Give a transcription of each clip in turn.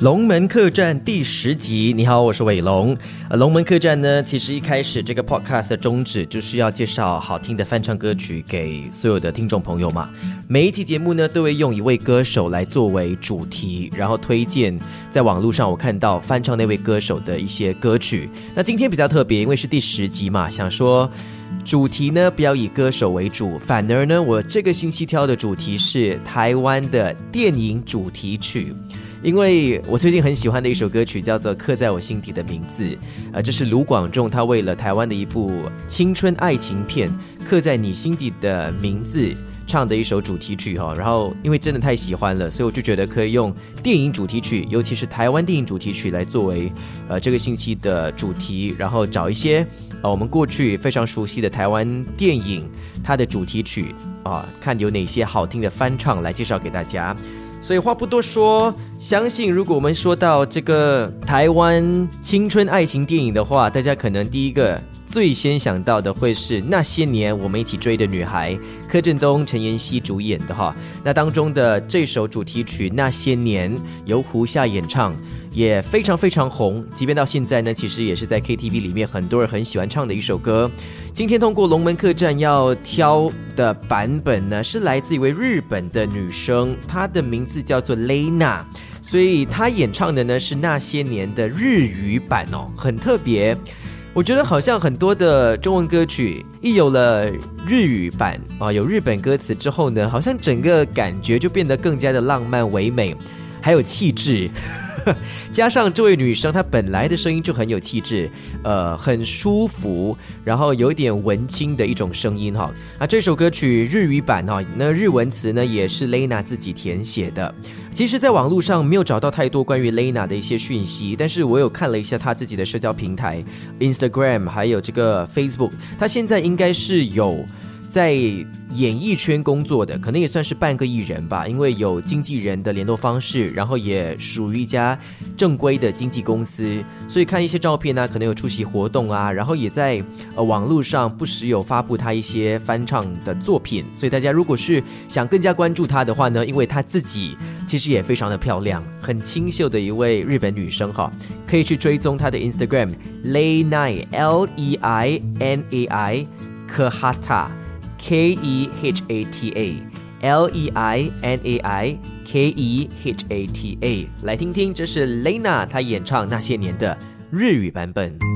龙门客栈第十集，你好，我是伟龙。呃，龙门客栈呢，其实一开始这个 podcast 的宗旨就是要介绍好听的翻唱歌曲给所有的听众朋友嘛。每一期节目呢，都会用一位歌手来作为主题，然后推荐在网络上我看到翻唱那位歌手的一些歌曲。那今天比较特别，因为是第十集嘛，想说主题呢不要以歌手为主，反而呢，我这个星期挑的主题是台湾的电影主题曲。因为我最近很喜欢的一首歌曲叫做《刻在我心底的名字》，呃，这是卢广仲他为了台湾的一部青春爱情片《刻在你心底的名字》唱的一首主题曲哈。然后因为真的太喜欢了，所以我就觉得可以用电影主题曲，尤其是台湾电影主题曲来作为呃这个星期的主题，然后找一些呃我们过去非常熟悉的台湾电影它的主题曲啊，看有哪些好听的翻唱来介绍给大家。所以话不多说，相信如果我们说到这个台湾青春爱情电影的话，大家可能第一个。最先想到的会是那些年我们一起追的女孩，柯震东、陈妍希主演的哈。那当中的这首主题曲《那些年》由胡夏演唱，也非常非常红。即便到现在呢，其实也是在 KTV 里面很多人很喜欢唱的一首歌。今天通过龙门客栈要挑的版本呢，是来自一位日本的女生，她的名字叫做 Lena，所以她演唱的呢是那些年的日语版哦，很特别。我觉得好像很多的中文歌曲一有了日语版啊，有日本歌词之后呢，好像整个感觉就变得更加的浪漫唯美，还有气质。加上这位女生，她本来的声音就很有气质，呃，很舒服，然后有点文青的一种声音哈。那这首歌曲日语版哈，那日文词呢也是 Lena 自己填写的。其实，在网络上没有找到太多关于 Lena 的一些讯息，但是我有看了一下她自己的社交平台 Instagram，还有这个 Facebook，她现在应该是有。在演艺圈工作的，可能也算是半个艺人吧，因为有经纪人的联络方式，然后也属于一家正规的经纪公司，所以看一些照片呢，可能有出席活动啊，然后也在呃网络上不时有发布他一些翻唱的作品，所以大家如果是想更加关注他的话呢，因为他自己其实也非常的漂亮，很清秀的一位日本女生哈，可以去追踪她的 Instagram Lei L E I N A I Kahata。K E H A T A L E I N A I K E H A T A，来听听，这是 Lena 她演唱那些年的日语版本。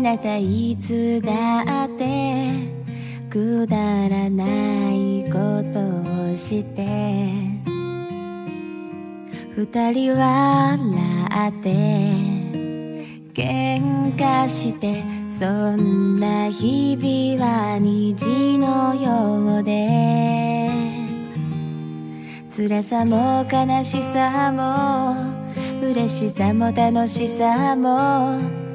あなたいつだってくだらないことをして二人笑って喧嘩してそんな日々は虹のようで辛さも悲しさも嬉しさも楽しさも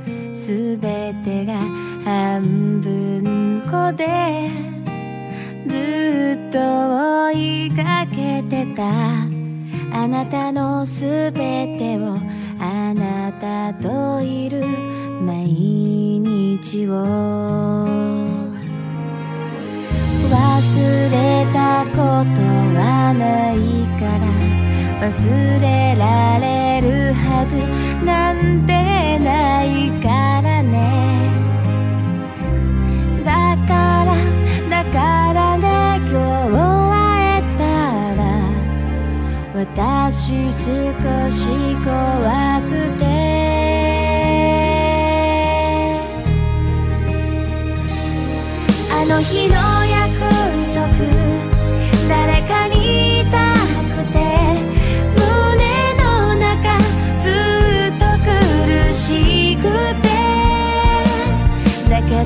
すべてが半分こでずっと追いかけてた。あなたのすべてをあなたといる毎日を。忘れたことはないから忘れられるはず。なんてないからね。だからだからね。今日会えたら。私少し怖くて。あの日の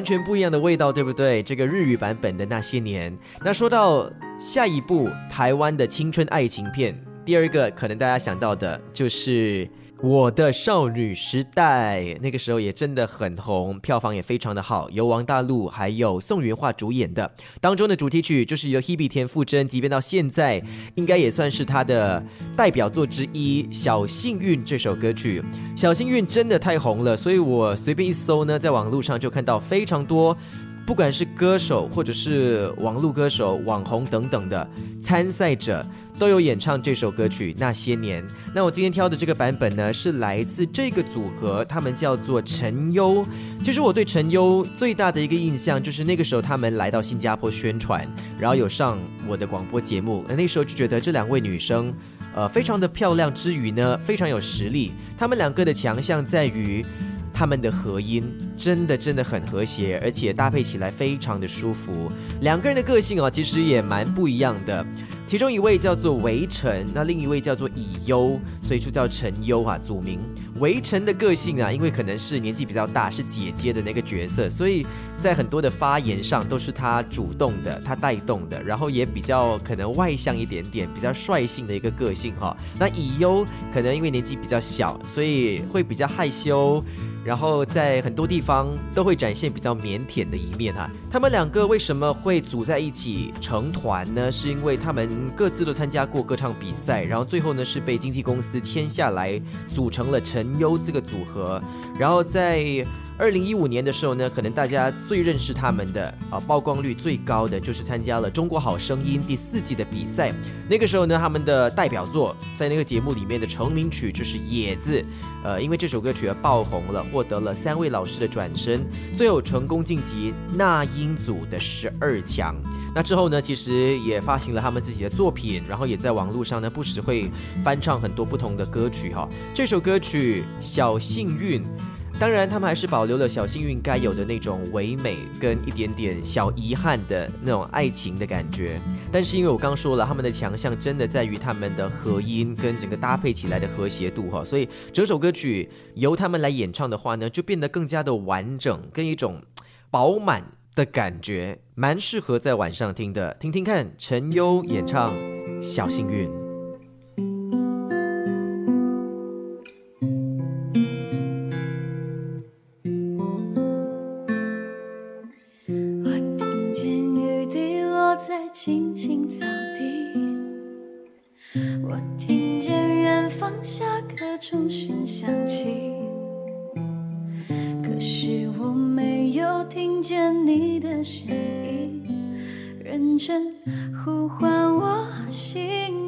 完全不一样的味道，对不对？这个日语版本的那些年。那说到下一部台湾的青春爱情片，第二个可能大家想到的就是《我的少女时代》，那个时候也真的很红，票房也非常的好，由王大陆还有宋元化主演的。当中的主题曲就是由 Hebe 田馥甄，即便到现在，应该也算是她的代表作之一，《小幸运》这首歌曲。《小幸运》真的太红了，所以我随便一搜呢，在网络上就看到非常多。不管是歌手或者是网络歌手、网红等等的参赛者，都有演唱这首歌曲《那些年》。那我今天挑的这个版本呢，是来自这个组合，他们叫做陈优。其实我对陈优最大的一个印象，就是那个时候他们来到新加坡宣传，然后有上我的广播节目，那那时候就觉得这两位女生。呃，非常的漂亮之余呢，非常有实力。他们两个的强项在于。他们的合音真的真的很和谐，而且搭配起来非常的舒服。两个人的个性啊，其实也蛮不一样的。其中一位叫做围城，那另一位叫做以优，所以就叫陈优啊，组名。围城的个性啊，因为可能是年纪比较大，是姐姐的那个角色，所以在很多的发言上都是他主动的，他带动的，然后也比较可能外向一点点，比较率性的一个个性哈。那以优可能因为年纪比较小，所以会比较害羞。然后在很多地方都会展现比较腼腆的一面哈。他们两个为什么会组在一起成团呢？是因为他们各自都参加过歌唱比赛，然后最后呢是被经纪公司签下来，组成了陈优这个组合。然后在二零一五年的时候呢，可能大家最认识他们的啊，曝光率最高的就是参加了《中国好声音》第四季的比赛。那个时候呢，他们的代表作在那个节目里面的成名曲就是《野子》，呃，因为这首歌曲而爆红了，获得了三位老师的转身，最后成功晋级那英组的十二强。那之后呢，其实也发行了他们自己的作品，然后也在网络上呢不时会翻唱很多不同的歌曲哈。这首歌曲《小幸运》。当然，他们还是保留了小幸运该有的那种唯美跟一点点小遗憾的那种爱情的感觉。但是因为我刚说了，他们的强项真的在于他们的和音跟整个搭配起来的和谐度哈，所以整首歌曲由他们来演唱的话呢，就变得更加的完整，跟一种饱满的感觉，蛮适合在晚上听的。听听看，陈优演唱《小幸运》。在青青草地。我听见远方下课钟声响起可是我没有听见你的声音认真呼唤我姓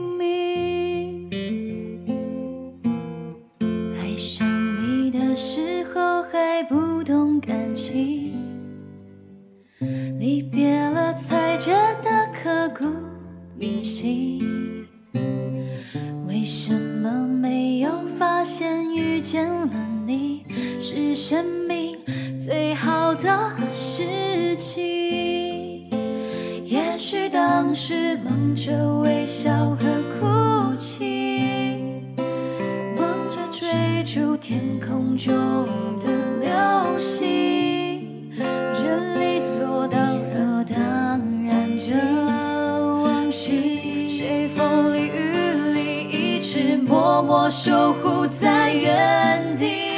的往昔谁风里雨里一直默默守护在原地。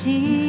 see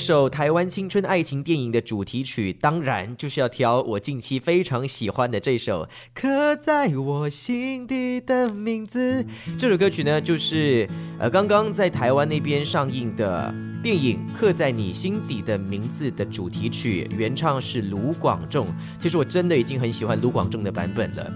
首台湾青春爱情电影的主题曲，当然就是要挑我近期非常喜欢的这首《刻在我心底的名字》。这首歌曲呢，就是呃刚刚在台湾那边上映的电影《刻在你心底的名字》的主题曲，原唱是卢广仲。其实我真的已经很喜欢卢广仲的版本了。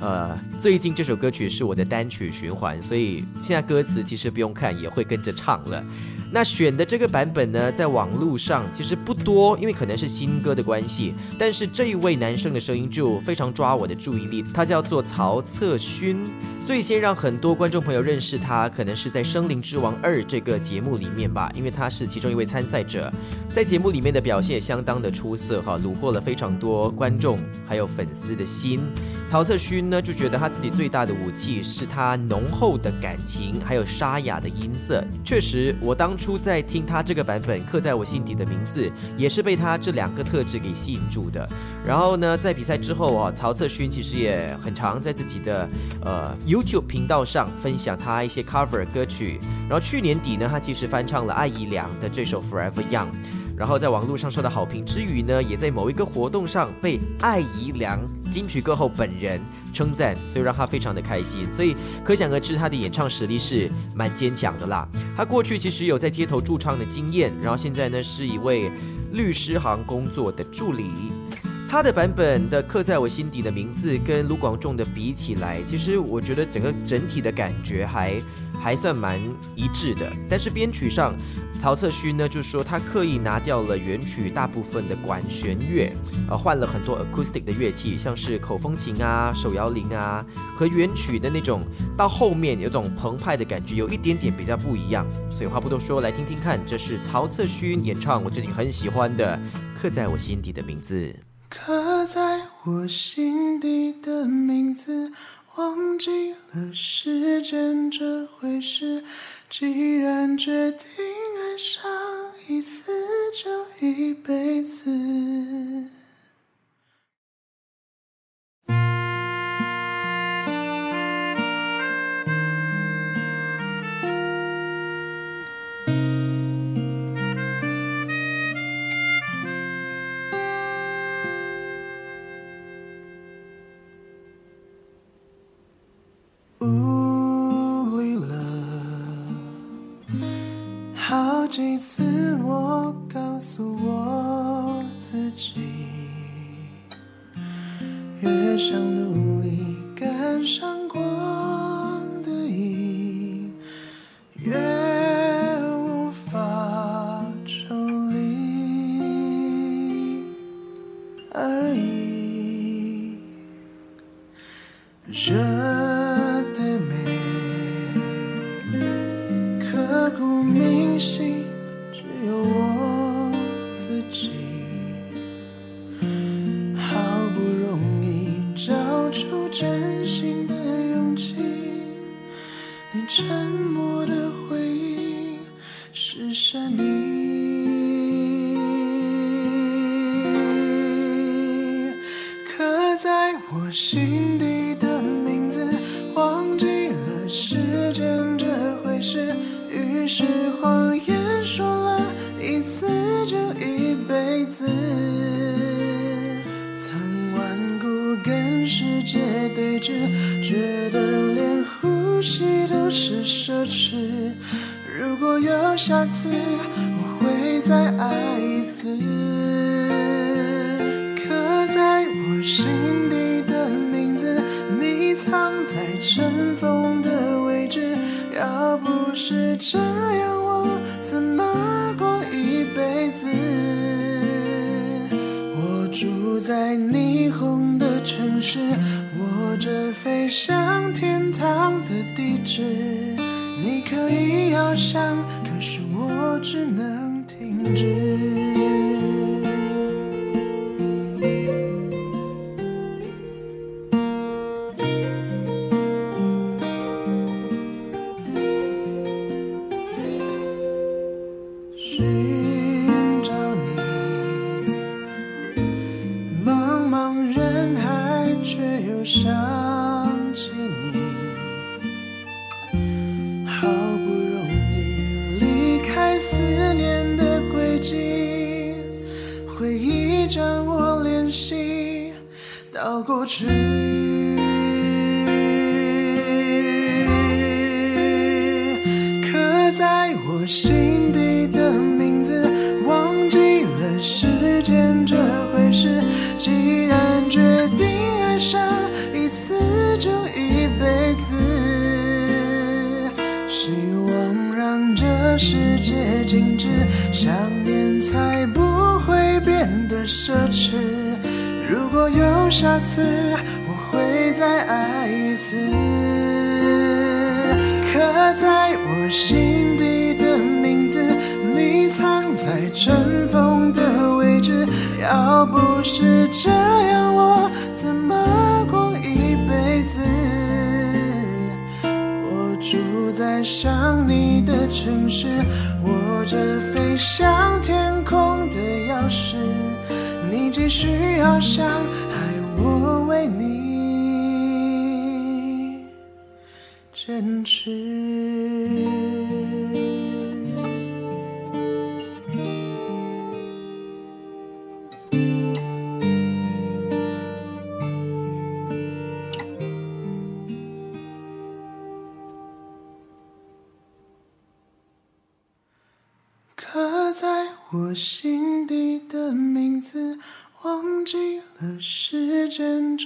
呃，最近这首歌曲是我的单曲循环，所以现在歌词其实不用看也会跟着唱了。那选的这个版本呢，在网络上其实不多，因为可能是新歌的关系。但是这一位男生的声音就非常抓我的注意力，他叫做曹策勋。最先让很多观众朋友认识他，可能是在《生灵之王二》这个节目里面吧，因为他是其中一位参赛者，在节目里面的表现也相当的出色哈，虏获了非常多观众还有粉丝的心。曹策勋呢就觉得他自己最大的武器是他浓厚的感情，还有沙哑的音色。确实，我当初在听他这个版本刻在我心底的名字，也是被他这两个特质给吸引住的。然后呢，在比赛之后啊，曹策勋其实也很常在自己的呃 YouTube 频道上分享他一些 cover 歌曲。然后去年底呢，他其实翻唱了艾怡良的这首 Forever Young。然后在网络上受到好评之余呢，也在某一个活动上被艾怡良金曲歌后本人称赞，所以让他非常的开心。所以可想而知，他的演唱实力是蛮坚强的啦。他过去其实有在街头驻唱的经验，然后现在呢是一位律师行工作的助理。他的版本的刻在我心底的名字跟卢广仲的比起来，其实我觉得整个整体的感觉还还算蛮一致的。但是编曲上，曹策勋呢就是说他刻意拿掉了原曲大部分的管弦乐，呃，换了很多 acoustic 的乐器，像是口风琴啊、手摇铃啊，和原曲的那种到后面有种澎湃的感觉，有一点点比较不一样。所以话不多说，来听听看，这是曹策勋演唱我最近很喜欢的《刻在我心底的名字》。刻在我心底的名字，忘记了时间这回事。既然决定爱上一次，就一辈子。几次我告诉我自己，越想出真心的勇气，你沉默的回应是善意。刻在我心底的名字，忘记了时间这回事。于是如果有下次，我会再爱一次。刻在我心底的名字，你藏在尘封的位置。要不是这样，我怎么过一辈子？我住在霓虹的城市，握着飞向天堂的地址。你可以翱翔，可是我只能停止。在我心底的名字，忘记了时间这回事。既然决定爱上一次，就一辈子。希望让这世界静止，想念才不会变得奢侈。如果有下次，我会再爱一次。刻在我心，尘封的位置。要不是这样，我怎么过一辈子？我住在想你的城市，握着飞向天空的钥匙。你继续翱翔，还有我为你坚持。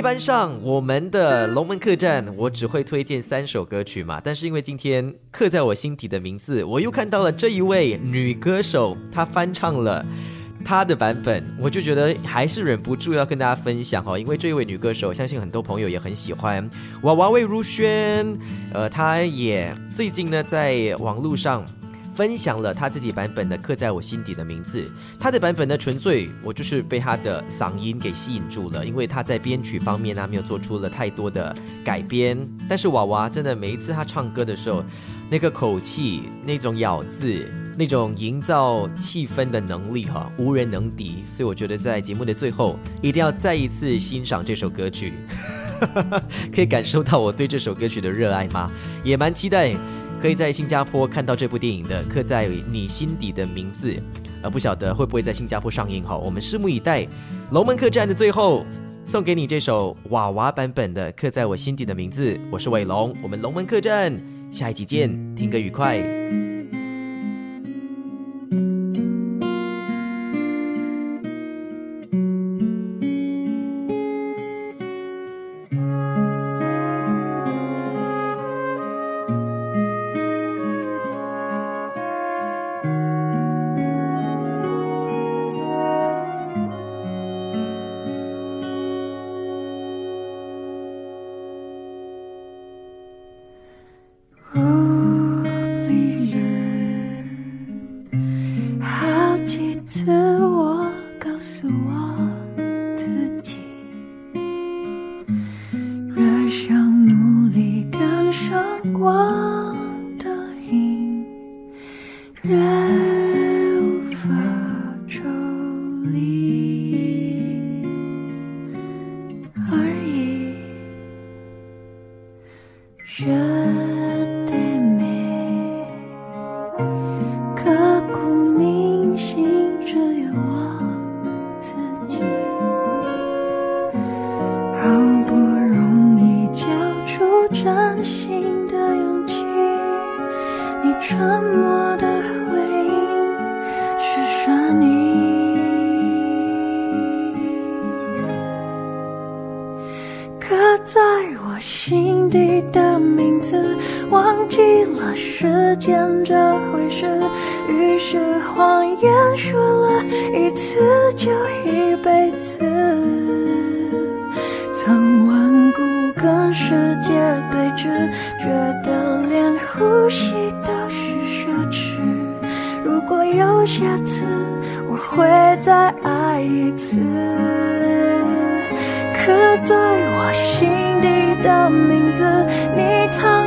一般上，我们的龙门客栈，我只会推荐三首歌曲嘛。但是因为今天刻在我心底的名字，我又看到了这一位女歌手，她翻唱了她的版本，我就觉得还是忍不住要跟大家分享哦。因为这一位女歌手，相信很多朋友也很喜欢。娃娃魏如萱，呃，她也最近呢在网络上。分享了他自己版本的《刻在我心底的名字》，他的版本呢，纯粹我就是被他的嗓音给吸引住了，因为他在编曲方面呢没有做出了太多的改编。但是娃娃真的每一次他唱歌的时候，那个口气、那种咬字、那种营造气氛的能力哈，无人能敌。所以我觉得在节目的最后，一定要再一次欣赏这首歌曲，可以感受到我对这首歌曲的热爱吗？也蛮期待。可以在新加坡看到这部电影的《刻在你心底的名字》，而不晓得会不会在新加坡上映哈，我们拭目以待。龙门客栈的最后，送给你这首娃娃版本的《刻在我心底的名字》。我是伟龙，我们龙门客栈下一集见，听歌愉快。了时间这回事，于是谎言说了一次就一辈子。曾顽固跟世界对峙，觉得连呼吸都是奢侈。如果有下次，我会再爱一次。刻在我心底的名字，你藏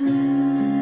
listen.